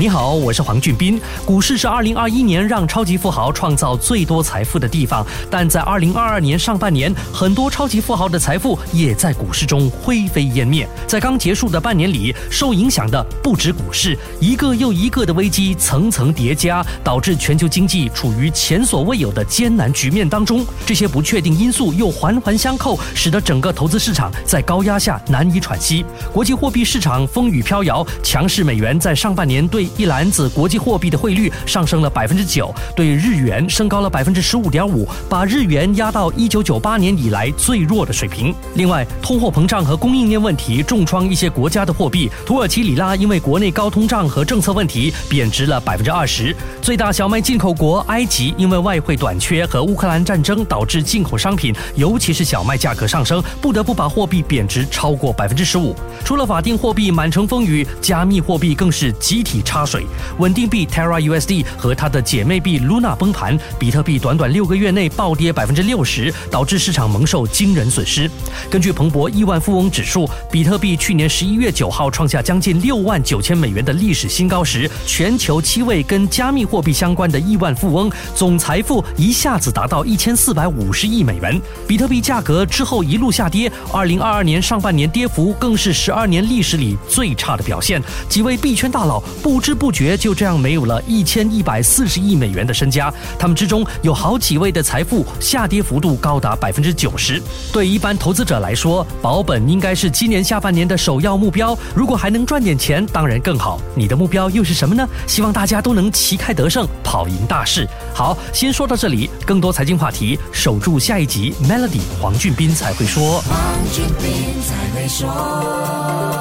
你好，我是黄俊斌。股市是二零二一年让超级富豪创造最多财富的地方，但在二零二二年上半年，很多超级富豪的财富也在股市中灰飞烟灭。在刚结束的半年里，受影响的不止股市，一个又一个的危机层层叠加，导致全球经济处于前所未有的艰难局面当中。这些不确定因素又环环相扣，使得整个投资市场在高压下难以喘息。国际货币市场风雨飘摇，强势美元在上半年对一篮子国际货币的汇率上升了百分之九，对日元升高了百分之十五点五，把日元压到一九九八年以来最弱的水平。另外，通货膨胀和供应链问题重创一些国家的货币，土耳其里拉因为国内高通胀和政策问题贬值了百分之二十。最大小麦进口国埃及因为外汇短缺和乌克兰战争导致进口商品，尤其是小麦价格上升，不得不把货币贬值超过百分之十五。除了法定货币满城风雨，加密货币更是集体插。水稳定币 Terra USD 和它的姐妹币 Luna 崩盘，比特币短短六个月内暴跌百分之六十，导致市场蒙受惊人损失。根据彭博亿万富翁指数，比特币去年十一月九号创下将近六万九千美元的历史新高时，全球七位跟加密货币相关的亿万富翁总财富一下子达到一千四百五十亿美元。比特币价格之后一路下跌，二零二二年上半年跌幅更是十二年历史里最差的表现。几位币圈大佬不不知。不觉就这样没有了一千一百四十亿美元的身家，他们之中有好几位的财富下跌幅度高达百分之九十。对一般投资者来说，保本应该是今年下半年的首要目标。如果还能赚点钱，当然更好。你的目标又是什么呢？希望大家都能旗开得胜，跑赢大势。好，先说到这里，更多财经话题，守住下一集。Melody 黄俊斌才会说。黄俊斌才会说。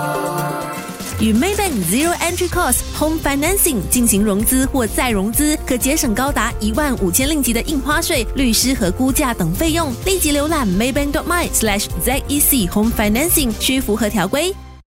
与 Maybank Zero Entry Cost Home Financing 进行融资或再融资，可节省高达一万五千令吉的印花税、律师和估价等费用。立即浏览 Maybank.my/zec Home Financing，需符合条规。